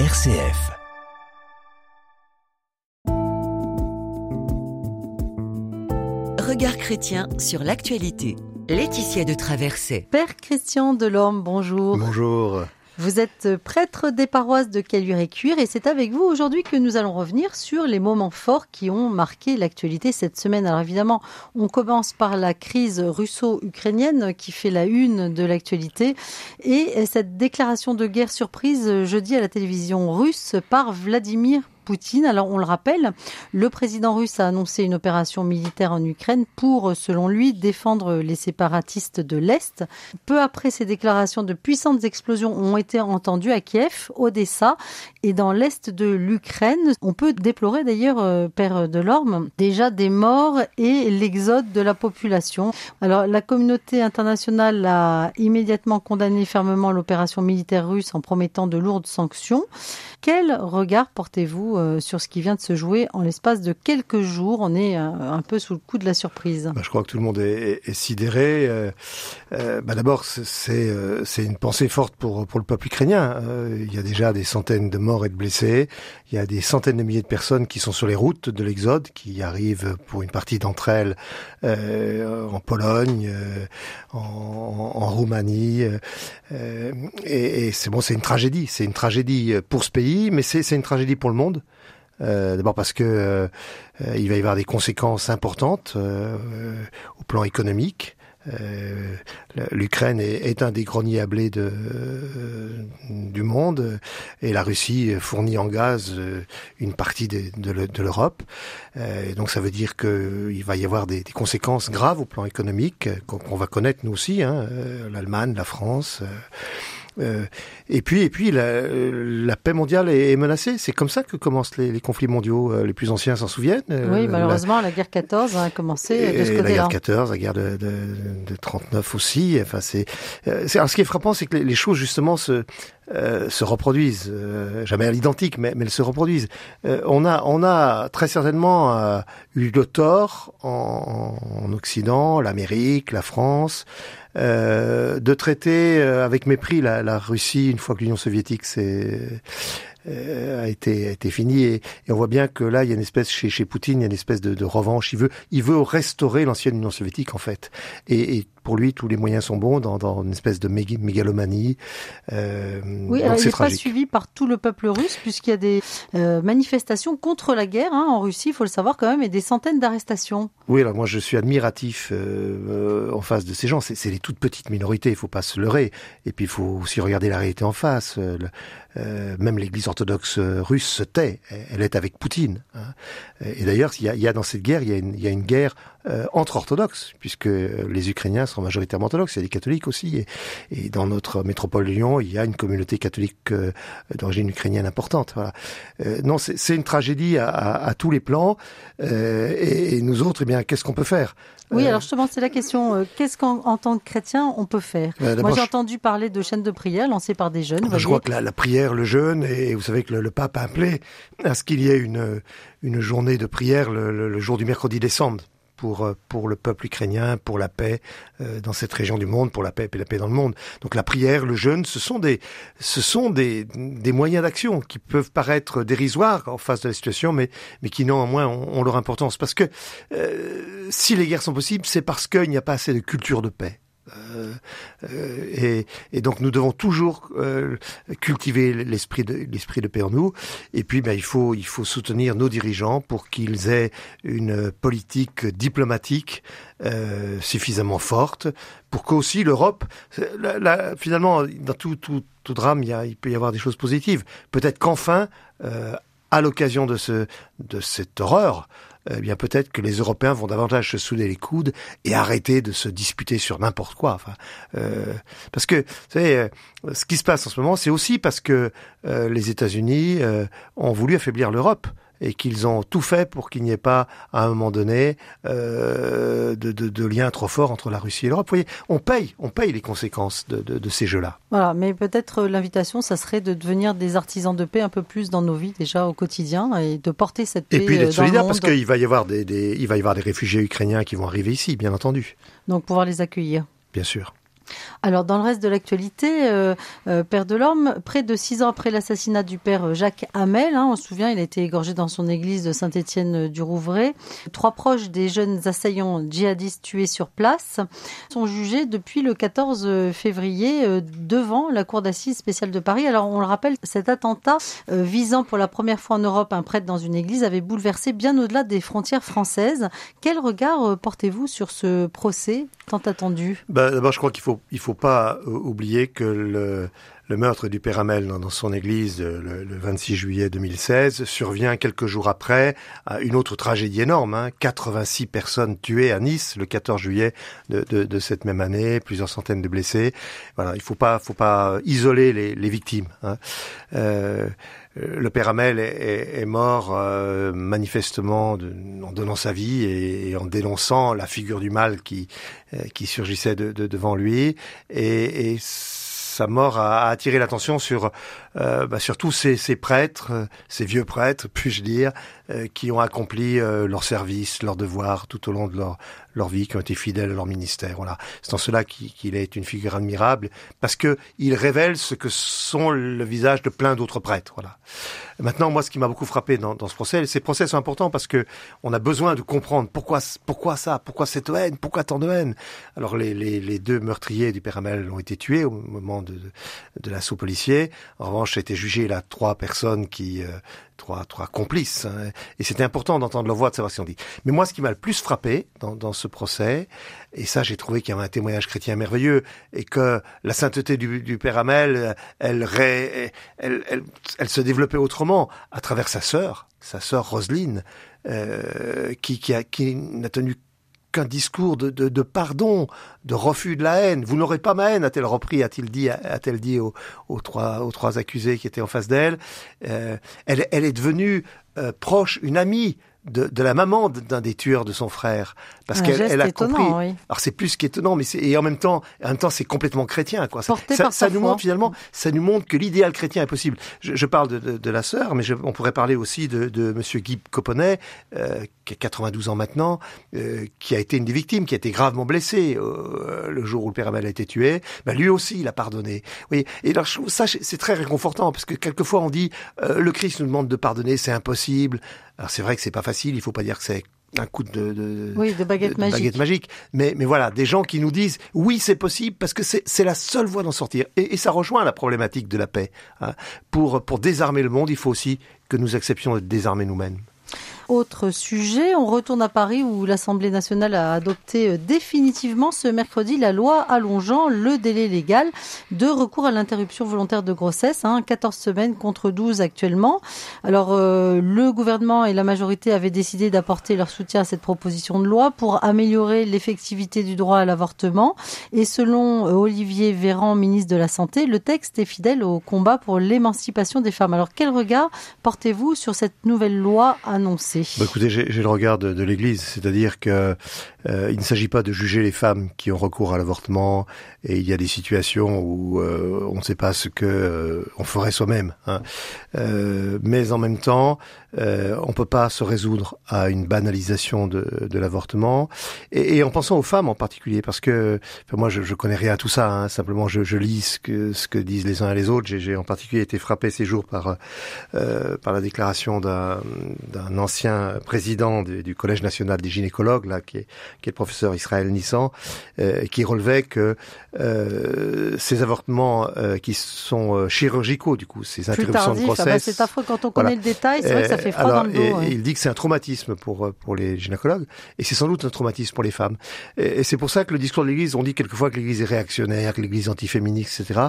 RCF. Regard chrétien sur l'actualité. Laetitia de Traversée. Père Christian Delorme, bonjour. Bonjour. Vous êtes prêtre des paroisses de Caluire et Cuire et c'est avec vous aujourd'hui que nous allons revenir sur les moments forts qui ont marqué l'actualité cette semaine. Alors évidemment, on commence par la crise russo-ukrainienne qui fait la une de l'actualité et cette déclaration de guerre surprise jeudi à la télévision russe par Vladimir Poutine. Alors on le rappelle, le président russe a annoncé une opération militaire en Ukraine pour, selon lui, défendre les séparatistes de l'Est. Peu après ces déclarations, de puissantes explosions ont été entendues à Kiev, Odessa et dans l'Est de l'Ukraine. On peut déplorer d'ailleurs, euh, Père Delorme, déjà des morts et l'exode de la population. Alors la communauté internationale a immédiatement condamné fermement l'opération militaire russe en promettant de lourdes sanctions. Quel regard portez-vous euh, sur ce qui vient de se jouer en l'espace de quelques jours On est euh, un peu sous le coup de la surprise. Bah, je crois que tout le monde est, est, sidéré. Euh, euh, bah, D'abord, c'est une pensée forte pour, pour le peuple ukrainien. il y a déjà des centaines de morts et de blessés. Il y a des centaines de milliers de personnes qui sont sur les routes de l'Exode, qui arrivent pour une partie d'entre elles en Pologne, en, en, Roumanie. et, et c'est bon, c'est une tragédie. C'est une tragédie pour ce pays, mais c'est une tragédie pour le monde. Euh, D'abord parce que euh, il va y avoir des conséquences importantes euh, au plan économique. L'Ukraine est, un des greniers à blé du monde et la Russie fournit en gaz une partie de, l'Europe. donc ça veut dire qu'il va y avoir des, des, conséquences graves au plan économique qu'on va connaître nous aussi, hein, l'Allemagne, la France. Euh, et puis, et puis la, la paix mondiale est, est menacée. C'est comme ça que commencent les, les conflits mondiaux. Euh, les plus anciens s'en souviennent. Euh, oui, malheureusement, la, la guerre 14 a commencé de ce côté-là. La guerre 14, la guerre de, de, de 39 aussi. Enfin, c'est. Alors, ce qui est frappant, c'est que les, les choses justement se euh, se reproduisent, euh, jamais à l'identique, mais, mais elles se reproduisent. Euh, on a, on a très certainement eu le tort en, en Occident, l'Amérique, la France, de traiter avec mépris la, la Russie une fois que l'Union soviétique s'est a été a été fini et, et, on voit bien que là il y a une espèce chez chez Poutine il y a une espèce de, de revanche. Il veut il veut restaurer l'ancienne Union soviétique en fait. Et, et pour lui, tous les moyens sont bons dans, dans une espèce de mégalomanie. Euh, oui, alors il n'est pas suivi par tout le peuple russe, puisqu'il y a des euh, manifestations contre la guerre hein, en Russie, il faut le savoir quand même, et des centaines d'arrestations. Oui, alors moi je suis admiratif euh, en face de ces gens. C'est les toutes petites minorités, il faut pas se leurrer. Et puis il faut aussi regarder la réalité en face. Le, même l'Église orthodoxe russe se tait. Elle est avec Poutine. Hein. Et d'ailleurs, il, y a dans cette guerre, y il y a une guerre euh, entre orthodoxes, puisque les Ukrainiens sont majoritairement orthodoxes, il y a des catholiques aussi, et, et dans notre métropole de Lyon, il y a une communauté catholique euh, d'origine ukrainienne importante. Voilà. Euh, non, c'est une tragédie à, à, à, tous les plans, euh, et, et, nous autres, eh bien, qu'est-ce qu'on peut faire? Oui, alors justement, c'est la question, qu'est-ce qu'en tant que chrétien, on peut faire? Moi, j'ai entendu parler de chaînes de prière lancées par des jeunes. Je crois que la, la, prière, le jeûne, et vous savez que le, le pape a appelé à ce qu'il y ait une, une journée de prière le, le, le jour du mercredi décembre pour, euh, pour le peuple ukrainien, pour la paix euh, dans cette région du monde, pour la paix et la paix dans le monde. Donc la prière, le jeûne, ce sont des, ce sont des, des moyens d'action qui peuvent paraître dérisoires en face de la situation, mais, mais qui néanmoins ont, ont leur importance. Parce que euh, si les guerres sont possibles, c'est parce qu'il n'y a pas assez de culture de paix. Euh, et, donc nous devons toujours euh, cultiver l'esprit de l'esprit paix en nous. Et puis, ben, il faut soutenir nos dirigeants pour qu'ils aient une politique diplomatique euh, suffisamment forte pour qu'aussi l'Europe, finalement, dans tout, drame, il, peut y avoir des choses positives. Peut-être qu'enfin, à l'occasion de ce de cette horreur, eh bien peut-être que les Européens vont davantage se souder les coudes et arrêter de se disputer sur n'importe quoi. Enfin, euh, parce que, vous savez, euh, ce qui se passe en ce moment, c'est aussi parce que euh, les États-Unis euh, ont voulu affaiblir l'Europe et qu'ils ont tout fait pour qu'il n'y ait pas, à un moment donné, euh, de, de, de, lien trop fort entre la Russie et l'Europe. Vous voyez, on paye, on paye les conséquences de, ces jeux-là. Voilà, mais peut-être l'invitation, ça serait de devenir des artisans de paix un peu plus dans nos vies déjà au quotidien et de porter cette paix. Et puis d'être solidaire parce qu'il va y avoir des, des, il va y avoir des réfugiés ukrainiens qui vont arriver ici, bien entendu. Donc pouvoir les accueillir. Bien sûr. Alors, dans le reste de l'actualité, euh, euh, Père Delorme, près de six ans après l'assassinat du père Jacques Hamel, hein, on se souvient, il a été égorgé dans son église de Saint-Étienne du Rouvray. Trois proches des jeunes assaillants djihadistes tués sur place sont jugés depuis le 14 février euh, devant la cour d'assises spéciale de Paris. Alors, on le rappelle, cet attentat visant pour la première fois en Europe un prêtre dans une église avait bouleversé bien au-delà des frontières françaises. Quel regard portez-vous sur ce procès tant attendu? Faut il faut pas euh, oublier que le, le meurtre du père Hamel dans, son église le, 26 juillet 2016 survient quelques jours après à une autre tragédie énorme, hein, 86 personnes tuées à Nice le 14 juillet de, de, de, cette même année, plusieurs centaines de blessés. Voilà, il faut pas, faut pas isoler les, les victimes. Hein. Euh, le père Hamel est, est, mort euh, manifestement de, en donnant sa vie et, en dénonçant la figure du mal qui, euh, qui surgissait de, devant lui. Et, et sa mort a, attiré l'attention sur, euh, bah, sur tous ces, ces, prêtres, euh, ces vieux prêtres, puis-je dire, euh, qui ont accompli euh, leur service, leur devoir tout au long de leur, leur vie, qui ont été fidèles à leur ministère. Voilà. C'est en cela qu'il est une figure admirable, parce que il révèle ce que sont le visage de plein d'autres prêtres. Voilà. Maintenant, moi, ce qui m'a beaucoup frappé dans, dans, ce procès, ces procès sont importants parce que on a besoin de comprendre pourquoi, pourquoi ça, pourquoi cette haine, pourquoi tant de haine. Alors, les, les, les deux meurtriers du père Hamel ont été tués au moment de, de, l'assaut policier. A été jugé là trois personnes qui euh, trois, trois complices. Hein. Et c'était important d'entendre leur voix, de savoir ce qu'on dit. Mais moi, ce qui m'a le plus frappé dans, dans ce procès, et ça, j'ai trouvé qu'il y avait un témoignage chrétien merveilleux, et que la sainteté du, Père Amel, elle, elle, elle, elle, se développait autrement à travers sa sœur, sa sœur Roseline, euh, qui, qui, qui n'a tenu qu'un discours de, pardon, de refus de la haine. Vous n'aurez pas ma haine, a-t-elle repris, a-t-il dit, a-t-elle dit aux, trois, accusés qui étaient en face d'elle. Euh, elle, elle est devenue euh, proche, une amie de, de, la maman d'un des tueurs de son frère, parce qu'elle elle a compris. Alors c'est plus qu'étonnant, mais c'est et en même temps, en même temps, c'est complètement chrétien, quoi. Ça, ça, ça nous montre finalement, ça nous montre que l'idéal chrétien est possible. Je, je parle de, de, de, la sœur, mais je, on pourrait parler aussi de, de Monsieur Guy Coponnet, euh, qui a 92 ans maintenant, euh, qui a été une des victimes, qui a été gravement blessé euh, le jour où le père Amel a été tué. Ben, lui aussi, il a pardonné. Oui. Et alors, ça, c'est très réconfortant parce que quelquefois on dit euh, le Christ nous demande de pardonner, c'est impossible. Alors c'est vrai que c'est pas facile, il faut pas dire que c'est un coup de, de, oui, de baguette, magique. baguette magique. Mais, mais voilà, des gens qui nous disent oui, c'est possible parce que c'est la seule voie d'en sortir. Et, et, ça rejoint la problématique de la paix. Hein. Pour, pour désarmer le monde, il faut aussi que nous acceptions de désarmer nous-mêmes. Autre sujet, on retourne à Paris où l'Assemblée nationale a adopté euh, définitivement ce mercredi la loi allongeant le délai légal de recours à l'interruption volontaire de grossesse, hein, 14 semaines contre 12 actuellement. Alors euh, le gouvernement et la majorité avaient décidé d'apporter leur soutien à cette proposition de loi pour améliorer l'effectivité du droit à l'avortement. Et selon euh, Olivier Véran, ministre de la Santé, le texte est fidèle au combat pour l'émancipation des femmes. Alors quel regard portez-vous sur cette nouvelle loi annoncée? Bah écoutez, j'ai le regard de, de l'Église, c'est-à-dire que euh, il ne s'agit pas de juger les femmes qui ont recours à l'avortement, et il y a des situations où euh, on ne sait pas ce que euh, on ferait soi-même. Hein. Euh, mais en même temps, euh, on peut pas se résoudre à une banalisation de, de l'avortement, et, et, en pensant aux femmes en particulier, parce que moi je, je connais rien à tout ça. Hein, simplement, je, je, lis ce que ce que disent les uns et les autres. J'ai en particulier été frappé ces jours par par la déclaration d'un d'un ancien président du, du, Collège national des gynécologues, là, qui est, qui est le professeur Israël Nissan, euh, qui relevait que euh, ces avortements euh, qui sont euh, chirurgicaux, du coup, ces interruptions de ah bah, grossesse. c'est affreux quand on connaît voilà. le détail, c'est vrai que ça fait froid alors, dans le dos. Et, ouais. Il dit que c'est un traumatisme pour pour les gynécologues, et c'est sans doute un traumatisme pour les femmes. Et, et c'est pour ça que le discours de l'Église, on dit quelquefois que l'Église est réactionnaire, que l'Église antiféministe, etc.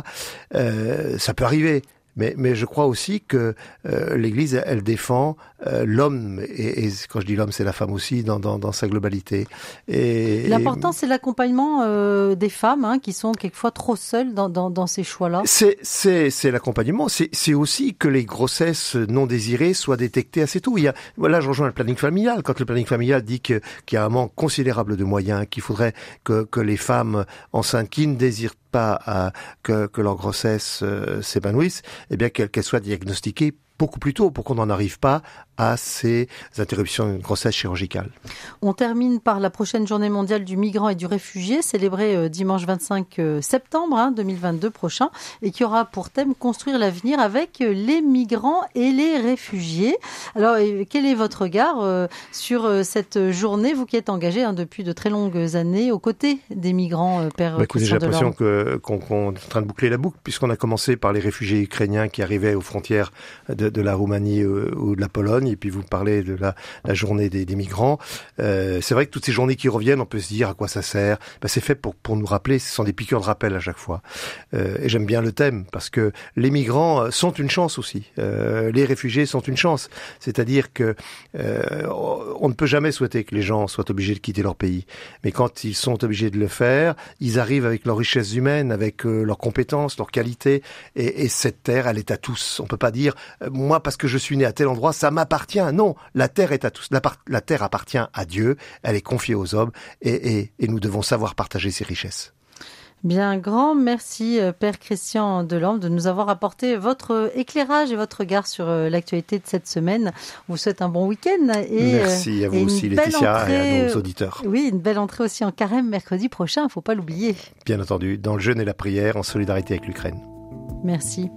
Euh, ça peut arriver. Mais, mais je crois aussi que euh, l'Église, elle défend euh, l'homme, et, et, quand je dis l'homme, c'est la femme aussi, dans, dans, dans sa globalité. Et, L'important, c'est l'accompagnement euh, des femmes, hein, qui sont quelquefois trop seules dans, dans, dans ces choix-là. C'est l'accompagnement, c'est aussi que les grossesses non désirées soient détectées assez tôt. Il y a, voilà, je rejoins le planning familial. Quand le planning familial dit qu'il qu y a un manque considérable de moyens, qu'il faudrait que, que les femmes enceintes qui ne désirent que, leur grossesse euh, s'épanouisse, eh bien qu'elle qu soit diagnostiquée beaucoup plus tôt pour qu'on n'en arrive pas à ces interruptions de grossesse chirurgicales. On termine par la prochaine journée mondiale du migrant et du réfugié, célébrée euh, dimanche 25 euh, septembre 2022 hein, prochain, et qui aura pour thème construire l'avenir avec euh, les migrants et les réfugiés. Alors, quel est votre regard sur cette journée, vous qui êtes engagé hein, depuis de très longues années aux côtés des migrants, Père bah, J'ai l'impression qu'on est en train de boucler la boucle, puisqu'on a commencé par les réfugiés ukrainiens qui arrivaient aux frontières de, de la Roumanie ou de la Pologne et puis vous parlez de la, journée des, des migrants. Euh, c'est vrai que toutes ces journées qui reviennent, on peut se dire à quoi ça sert. Ben, c'est fait pour, pour nous rappeler, ce sont des piqûres de rappel à chaque fois. Euh, et j'aime bien le thème parce que les migrants euh, sont une chance aussi. Euh, les réfugiés sont une chance. C'est-à-dire que euh, on ne peut jamais souhaiter que les gens soient obligés de quitter leur pays. Mais quand ils sont obligés de le faire, ils arrivent avec leur richesse humaine, avec euh, leurs compétences, leurs qualités. Et, et cette terre, elle est à tous. On peut pas dire, moi parce que je suis né à tel endroit, ça m'appartient non, la terre est à tous. La, terre appartient à Dieu. Elle est confiée aux hommes et, nous devons savoir partager ses richesses. Bien, grand merci euh, Père Christian Delorme de nous avoir apporté votre euh, éclairage et votre regard sur euh, l'actualité de cette semaine. On vous souhaite un bon week-end. Et, merci à vous aussi Laetitia et à nos auditeurs. Oui, une belle entrée aussi en carême mercredi prochain, il ne faut pas l'oublier. Bien entendu, dans le jeûne et la prière en solidarité avec l'Ukraine. Merci.